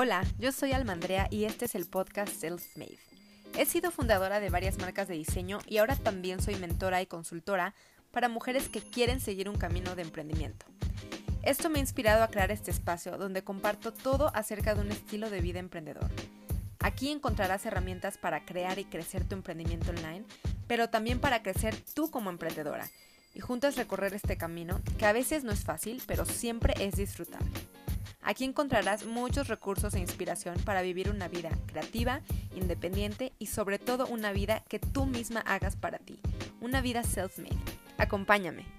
Hola, yo soy Almandrea y este es el podcast Self-Made. He sido fundadora de varias marcas de diseño y ahora también soy mentora y consultora para mujeres que quieren seguir un camino de emprendimiento. Esto me ha inspirado a crear este espacio donde comparto todo acerca de un estilo de vida emprendedor. Aquí encontrarás herramientas para crear y crecer tu emprendimiento online, pero también para crecer tú como emprendedora y juntas recorrer este camino que a veces no es fácil, pero siempre es disfrutable. Aquí encontrarás muchos recursos e inspiración para vivir una vida creativa, independiente y sobre todo una vida que tú misma hagas para ti, una vida self-made. Acompáñame.